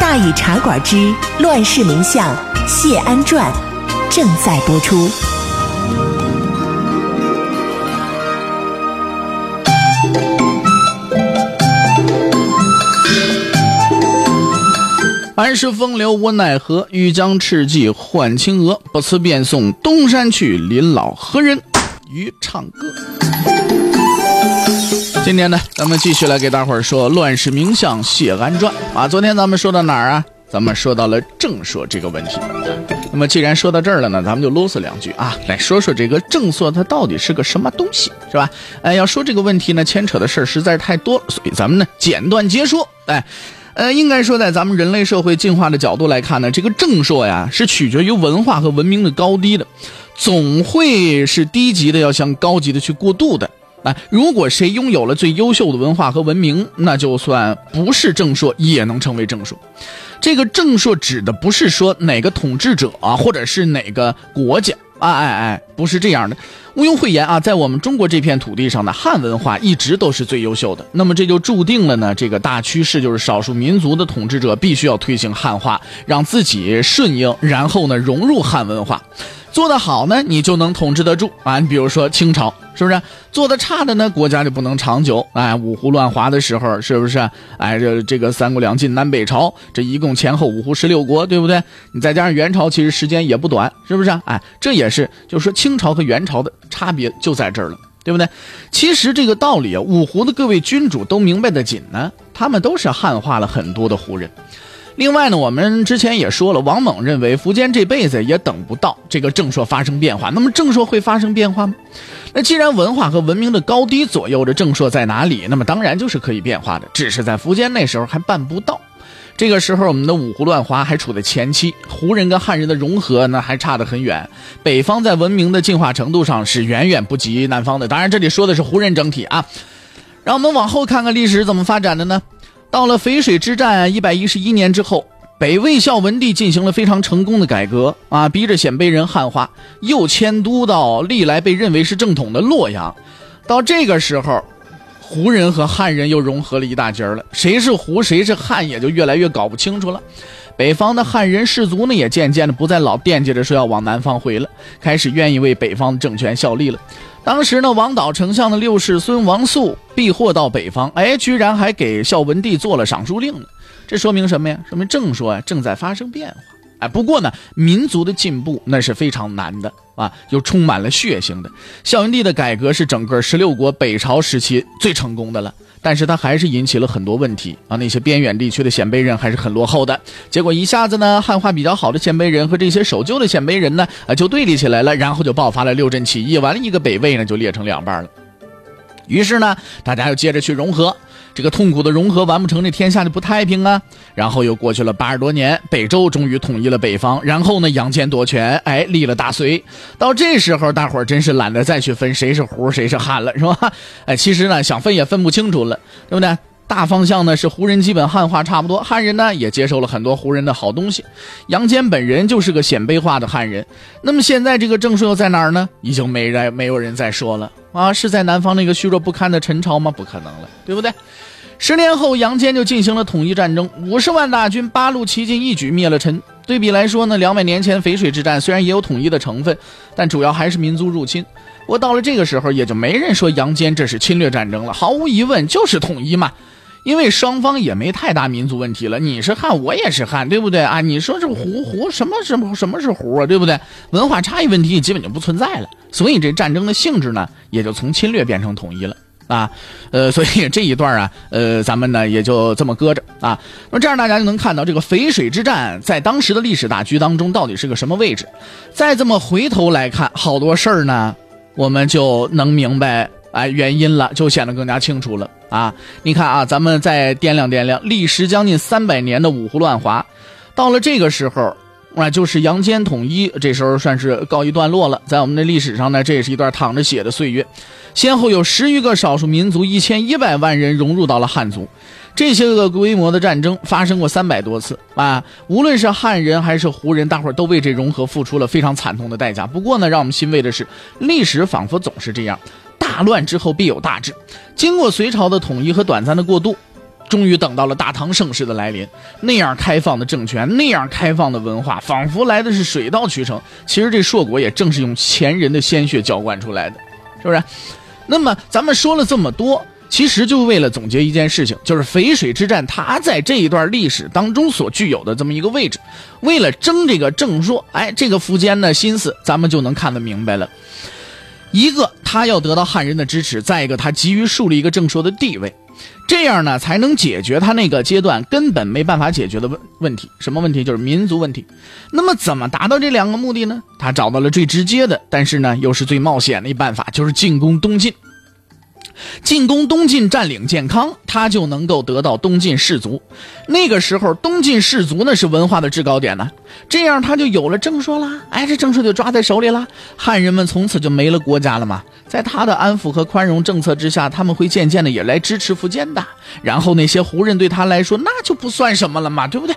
大禹茶馆之《乱世名相谢安传》正在播出。安时风流无奈何，欲将赤骥换青鹅。不辞便送东山去，临老何人与唱歌？今天呢，咱们继续来给大伙儿说《乱世名相谢安传》啊。昨天咱们说到哪儿啊？咱们说到了正朔这个问题。那么既然说到这儿了呢，咱们就啰嗦两句啊，来说说这个正朔它到底是个什么东西，是吧？哎，要说这个问题呢，牵扯的事儿实在是太多，所以咱们呢简短截说，哎。呃，应该说，在咱们人类社会进化的角度来看呢，这个正朔呀是取决于文化和文明的高低的，总会是低级的要向高级的去过渡的。啊，如果谁拥有了最优秀的文化和文明，那就算不是正朔也能成为正朔。这个正朔指的不是说哪个统治者啊，或者是哪个国家。哎哎哎，不是这样的，毋庸讳言啊，在我们中国这片土地上呢，汉文化一直都是最优秀的。那么这就注定了呢，这个大趋势就是少数民族的统治者必须要推行汉化，让自己顺应，然后呢融入汉文化。做得好呢，你就能统治得住啊！你比如说清朝，是不是？做的差的呢，国家就不能长久。哎，五胡乱华的时候，是不是？哎，这这个三国两晋南北朝，这一共前后五胡十六国，对不对？你再加上元朝，其实时间也不短，是不是？哎，这也是，就是说清朝和元朝的差别就在这儿了，对不对？其实这个道理啊，五胡的各位君主都明白的紧呢，他们都是汉化了很多的胡人。另外呢，我们之前也说了，王猛认为苻坚这辈子也等不到这个正朔发生变化。那么正朔会发生变化吗？那既然文化和文明的高低左右着正朔在哪里，那么当然就是可以变化的，只是在苻坚那时候还办不到。这个时候我们的五胡乱华还处在前期，胡人跟汉人的融合呢还差得很远。北方在文明的进化程度上是远远不及南方的。当然这里说的是胡人整体啊。让我们往后看看历史怎么发展的呢？到了淝水之战一百一十一年之后，北魏孝文帝进行了非常成功的改革啊，逼着鲜卑人汉化，又迁都到历来被认为是正统的洛阳。到这个时候，胡人和汉人又融合了一大截了，谁是胡谁是汉也就越来越搞不清楚了。北方的汉人士族呢，也渐渐的不再老惦记着说要往南方回了，开始愿意为北方的政权效力了。当时呢，王导丞相的六世孙王素避祸到北方，哎，居然还给孝文帝做了赏书令呢。这说明什么呀？说明正说啊正在发生变化。哎，不过呢，民族的进步那是非常难的啊，又充满了血腥的。孝文帝的改革是整个十六国北朝时期最成功的了。但是他还是引起了很多问题啊！那些边远地区的鲜卑人还是很落后的。结果一下子呢，汉化比较好的鲜卑人和这些守旧的鲜卑人呢，啊，就对立起来了，然后就爆发了六镇起义，完了一个北魏呢就裂成两半了。于是呢，大家又接着去融合。这个痛苦的融合完不成，这天下就不太平啊。然后又过去了八十多年，北周终于统一了北方。然后呢，杨坚夺权，哎，立了大隋。到这时候，大伙儿真是懒得再去分谁是胡谁是汉了，是吧？哎，其实呢，想分也分不清楚了，对不对？大方向呢是胡人基本汉化差不多，汉人呢也接受了很多胡人的好东西。杨坚本人就是个鲜卑化的汉人。那么现在这个正朔又在哪儿呢？已经没人没有人再说了啊！是在南方那个虚弱不堪的陈朝吗？不可能了，对不对？十年后，杨坚就进行了统一战争，五十万大军八路齐进，一举灭了陈。对比来说呢，两百年前淝水之战虽然也有统一的成分，但主要还是民族入侵。我到了这个时候，也就没人说杨坚这是侵略战争了，毫无疑问就是统一嘛。因为双方也没太大民族问题了，你是汉，我也是汉，对不对啊？你说这胡胡什么什么什么是胡啊，对不对？文化差异问题基本就不存在了，所以这战争的性质呢，也就从侵略变成统一了啊。呃，所以这一段啊，呃，咱们呢也就这么搁着啊。那这样大家就能看到这个淝水之战在当时的历史大局当中到底是个什么位置。再这么回头来看，好多事儿呢，我们就能明白。哎，原因了就显得更加清楚了啊！你看啊，咱们再掂量掂量，历时将近三百年的五胡乱华，到了这个时候，啊，就是杨坚统一，这时候算是告一段落了。在我们的历史上呢，这也是一段淌着血的岁月，先后有十余个少数民族，一千一百万人融入到了汉族。这些个规模的战争发生过三百多次啊，无论是汉人还是胡人，大伙儿都为这融合付出了非常惨痛的代价。不过呢，让我们欣慰的是，历史仿佛总是这样，大乱之后必有大治。经过隋朝的统一和短暂的过渡，终于等到了大唐盛世的来临。那样开放的政权，那样开放的文化，仿佛来的是水到渠成。其实这硕果也正是用前人的鲜血浇灌出来的，是不是？那么咱们说了这么多。其实就为了总结一件事情，就是淝水之战，它在这一段历史当中所具有的这么一个位置。为了争这个正朔，哎，这个苻坚的心思，咱们就能看得明白了。一个，他要得到汉人的支持；再一个，他急于树立一个正说的地位，这样呢，才能解决他那个阶段根本没办法解决的问问题。什么问题？就是民族问题。那么，怎么达到这两个目的呢？他找到了最直接的，但是呢，又是最冒险的一办法，就是进攻东晋。进攻东晋，占领建康，他就能够得到东晋士族。那个时候，东晋士族呢是文化的制高点呢，这样他就有了正说啦。哎，这正说就抓在手里了，汉人们从此就没了国家了嘛。在他的安抚和宽容政策之下，他们会渐渐的也来支持苻坚的。然后那些胡人对他来说，那就不算什么了嘛，对不对？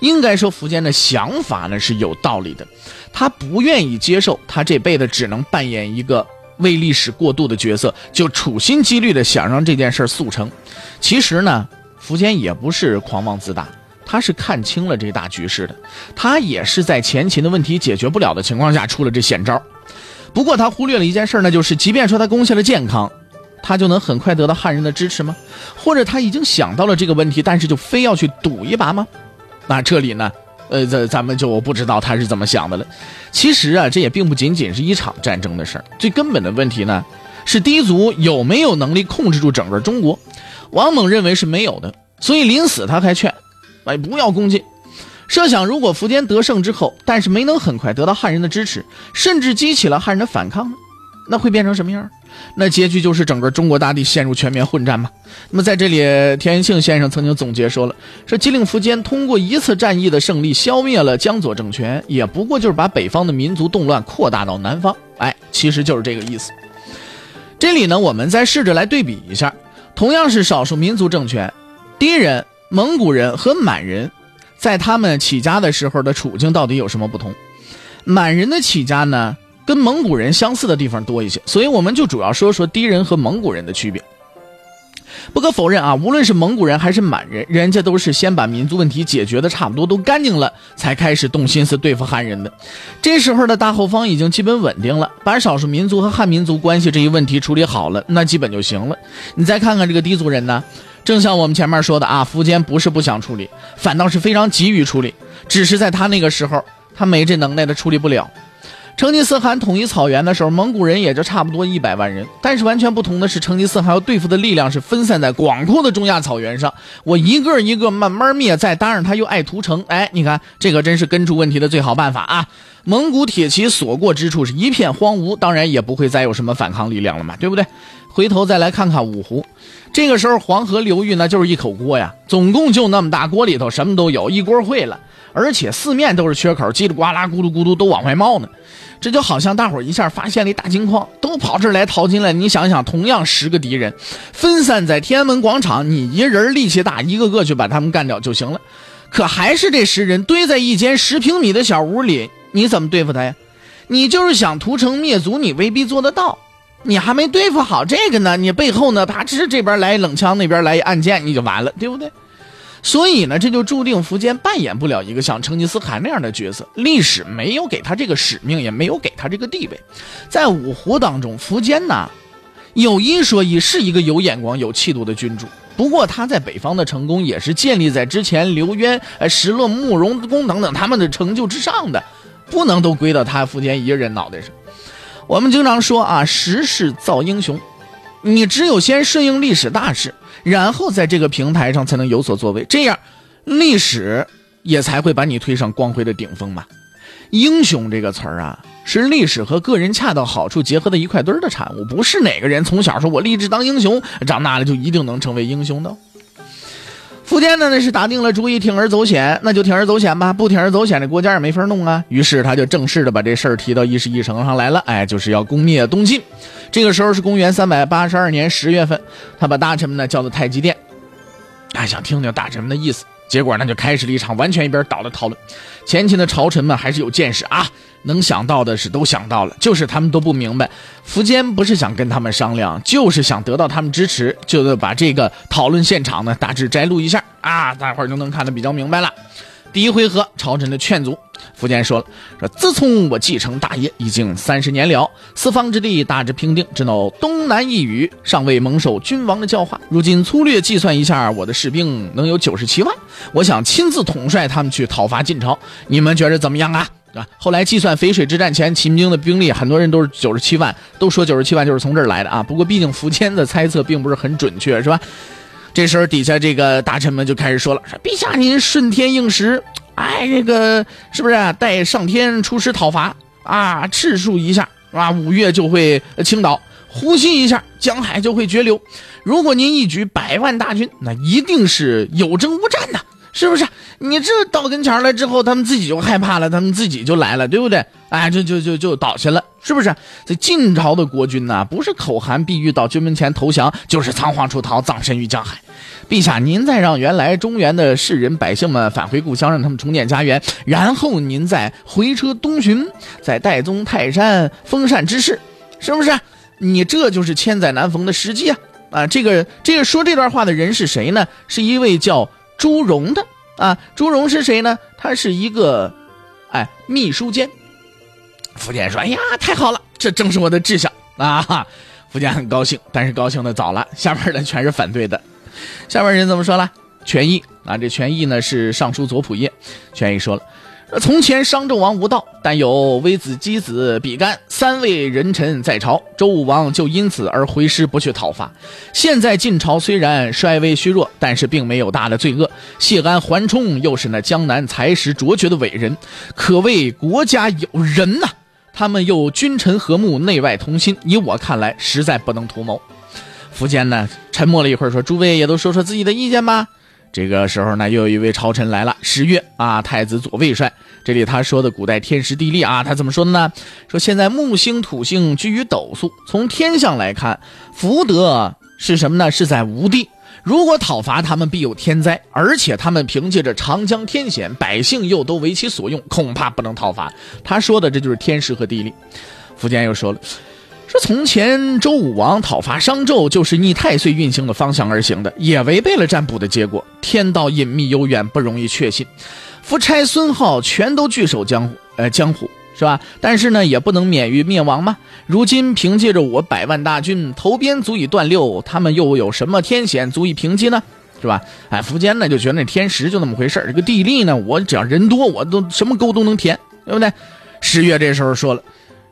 应该说，苻坚的想法呢是有道理的，他不愿意接受他这辈子只能扮演一个。为历史过渡的角色，就处心积虑的想让这件事速成。其实呢，苻坚也不是狂妄自大，他是看清了这大局势的。他也是在前秦的问题解决不了的情况下出了这险招。不过他忽略了一件事，那就是即便说他攻下了健康，他就能很快得到汉人的支持吗？或者他已经想到了这个问题，但是就非要去赌一把吗？那这里呢？呃，这咱们就不知道他是怎么想的了。其实啊，这也并不仅仅是一场战争的事儿。最根本的问题呢，是氐族有没有能力控制住整个中国？王猛认为是没有的，所以临死他还劝，哎，不要攻进。设想如果苻坚得胜之后，但是没能很快得到汉人的支持，甚至激起了汉人的反抗呢？那会变成什么样？那结局就是整个中国大地陷入全面混战嘛。那么在这里，田延庆先生曾经总结说了：说吉令苻坚通过一次战役的胜利消灭了江左政权，也不过就是把北方的民族动乱扩大到南方。哎，其实就是这个意思。这里呢，我们再试着来对比一下，同样是少数民族政权，氐人、蒙古人和满人，在他们起家的时候的处境到底有什么不同？满人的起家呢？跟蒙古人相似的地方多一些，所以我们就主要说说氐人和蒙古人的区别。不可否认啊，无论是蒙古人还是满人，人家都是先把民族问题解决的差不多都干净了，才开始动心思对付汉人的。这时候的大后方已经基本稳定了，把少数民族和汉民族关系这一问题处理好了，那基本就行了。你再看看这个氐族人呢，正像我们前面说的啊，苻坚不是不想处理，反倒是非常急于处理，只是在他那个时候，他没这能耐的处理不了。成吉思汗统一草原的时候，蒙古人也就差不多一百万人。但是完全不同的是，成吉思汗要对付的力量是分散在广阔的中亚草原上。我一个一个慢慢灭，再搭上他又爱屠城，哎，你看这可真是根除问题的最好办法啊！蒙古铁骑所过之处是一片荒芜，当然也不会再有什么反抗力量了嘛，对不对？回头再来看看五湖，这个时候黄河流域那就是一口锅呀，总共就那么大锅里头什么都有，一锅烩了，而且四面都是缺口，叽里呱啦、咕噜咕噜都往外冒呢。这就好像大伙儿一下发现了一大金矿，都跑这儿来淘金了。你想想，同样十个敌人分散在天安门广场，你一人力气大，一个个去把他们干掉就行了。可还是这十人堆在一间十平米的小屋里，你怎么对付他呀？你就是想屠城灭族，你未必做得到。你还没对付好这个呢，你背后呢，他只是这边来冷枪，那边来暗箭，你就完了，对不对？所以呢，这就注定苻坚扮演不了一个像成吉思汗那样的角色。历史没有给他这个使命，也没有给他这个地位。在五胡当中，苻坚呢，有一说一，是一个有眼光、有气度的君主。不过他在北方的成功，也是建立在之前刘渊、呃石勒、慕容公等等他们的成就之上的，不能都归到他苻坚一个人脑袋上。我们经常说啊，时势造英雄，你只有先顺应历史大势。然后在这个平台上才能有所作为，这样历史也才会把你推上光辉的顶峰嘛。英雄这个词儿啊，是历史和个人恰到好处结合的一块堆儿的产物，不是哪个人从小说我立志当英雄，长大了就一定能成为英雄的。福建呢，那是打定了主意铤而走险，那就铤而走险吧，不铤而走险，这国家也没法弄啊。于是他就正式的把这事儿提到议事议程上来了，哎，就是要攻灭东晋。这个时候是公元三百八十二年十月份，他把大臣们呢叫到太极殿，哎，想听听大臣们的意思。结果呢，就开始了一场完全一边倒的讨论。前期的朝臣们还是有见识啊，能想到的是都想到了，就是他们都不明白。苻坚不是想跟他们商量，就是想得到他们支持，就得把这个讨论现场呢大致摘录一下啊，大伙儿就能看得比较明白了。第一回合，朝臣的劝阻。苻坚说了：“说自从我继承大业，已经三十年了，四方之地大致平定，只有东南一隅尚未蒙受君王的教化。如今粗略计算一下，我的士兵能有九十七万，我想亲自统帅他们去讨伐晋朝，你们觉着怎么样啊？啊！后来计算淝水之战前秦兵的兵力，很多人都是九十七万，都说九十七万就是从这儿来的啊。不过毕竟苻坚的猜测并不是很准确，是吧？这时候底下这个大臣们就开始说了：说陛下您顺天应时。”哎，这个是不是啊？待上天出师讨伐啊，赤数一下啊，五岳就会倾倒；呼吸一下，江海就会决流。如果您一举百万大军，那一定是有征无战的，是不是？你这到跟前来之后，他们自己就害怕了，他们自己就来了，对不对？哎，就就就就倒下了，是不是？这晋朝的国君呐，不是口含碧玉到军门前投降，就是仓皇出逃，葬身于江海。陛下，您再让原来中原的士人百姓们返回故乡，让他们重建家园，然后您再回车东巡，在岱宗泰山封禅之事，是不是？你这就是千载难逢的时机啊！啊，这个这个说这段话的人是谁呢？是一位叫朱荣的啊。朱荣是谁呢？他是一个，哎，秘书监。福建说：“哎呀，太好了，这正是我的志向啊！”福建很高兴，但是高兴的早了，下面的全是反对的。下面人怎么说了？权益啊，这权益呢是尚书左仆射。权益说了：从前商纣王无道，但有微子、箕子、比干三位人臣在朝，周武王就因此而回师不去讨伐。现在晋朝虽然衰微虚弱，但是并没有大的罪恶。谢安、桓冲又是那江南才识卓绝的伟人，可谓国家有人呐。他们又君臣和睦，内外同心，以我看来，实在不能图谋。苻坚呢，沉默了一会儿，说：“诸位也都说说自己的意见吧。”这个时候呢，又有一位朝臣来了，十月啊，太子左卫帅。这里他说的古代天时地利啊，他怎么说的呢？说现在木星土星居于斗宿，从天象来看，福德是什么呢？是在吴地。如果讨伐他们，必有天灾，而且他们凭借着长江天险，百姓又都为其所用，恐怕不能讨伐。他说的这就是天时和地利。苻坚又说了。说从前周武王讨伐商纣，就是逆太岁运行的方向而行的，也违背了占卜的结果。天道隐秘悠远，不容易确信。夫差孙浩全都据守江湖，呃，江湖是吧？但是呢，也不能免于灭亡嘛。如今凭借着我百万大军，投鞭足以断六，他们又有什么天险足以平击呢？是吧？哎，苻坚呢就觉得那天时就那么回事这个地利呢，我只要人多，我都什么沟都能填，对不对？十月这时候说了，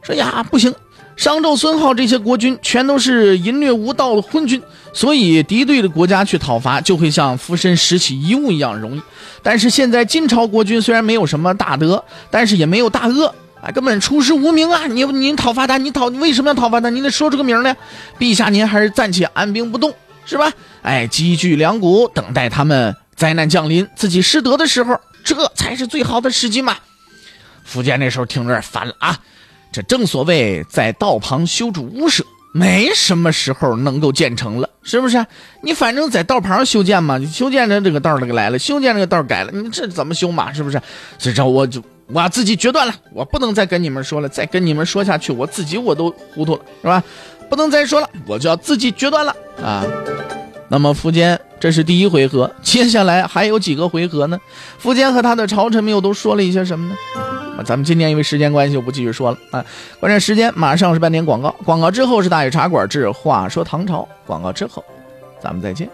说呀，不行。商纣、孙浩这些国君全都是淫虐无道的昏君，所以敌对的国家去讨伐就会像附身拾起遗物一样容易。但是现在晋朝国君虽然没有什么大德，但是也没有大恶，啊，根本出师无名啊！你您讨伐他，你讨你为什么要讨伐他？您得说出个名来。陛下，您还是暂且按兵不动，是吧？哎，积聚粮谷，等待他们灾难降临，自己失德的时候，这才是最好的时机嘛。苻坚那时候听着烦了啊。这正所谓在道旁修筑屋舍，没什么时候能够建成了，是不是？你反正在道旁修建嘛，你修建着这个道儿给来了，修建这个道改了，你这怎么修嘛？是不是？所以说我就我自己决断了，我不能再跟你们说了，再跟你们说下去，我自己我都糊涂了，是吧？不能再说了，我就要自己决断了啊！那么苻坚，这是第一回合，接下来还有几个回合呢？苻坚和他的朝臣们又都说了一些什么呢？咱们今天因为时间关系就不继续说了啊！关键时间马上是半点广告，广告之后是大禹茶馆之话说唐朝，广告之后咱们再见。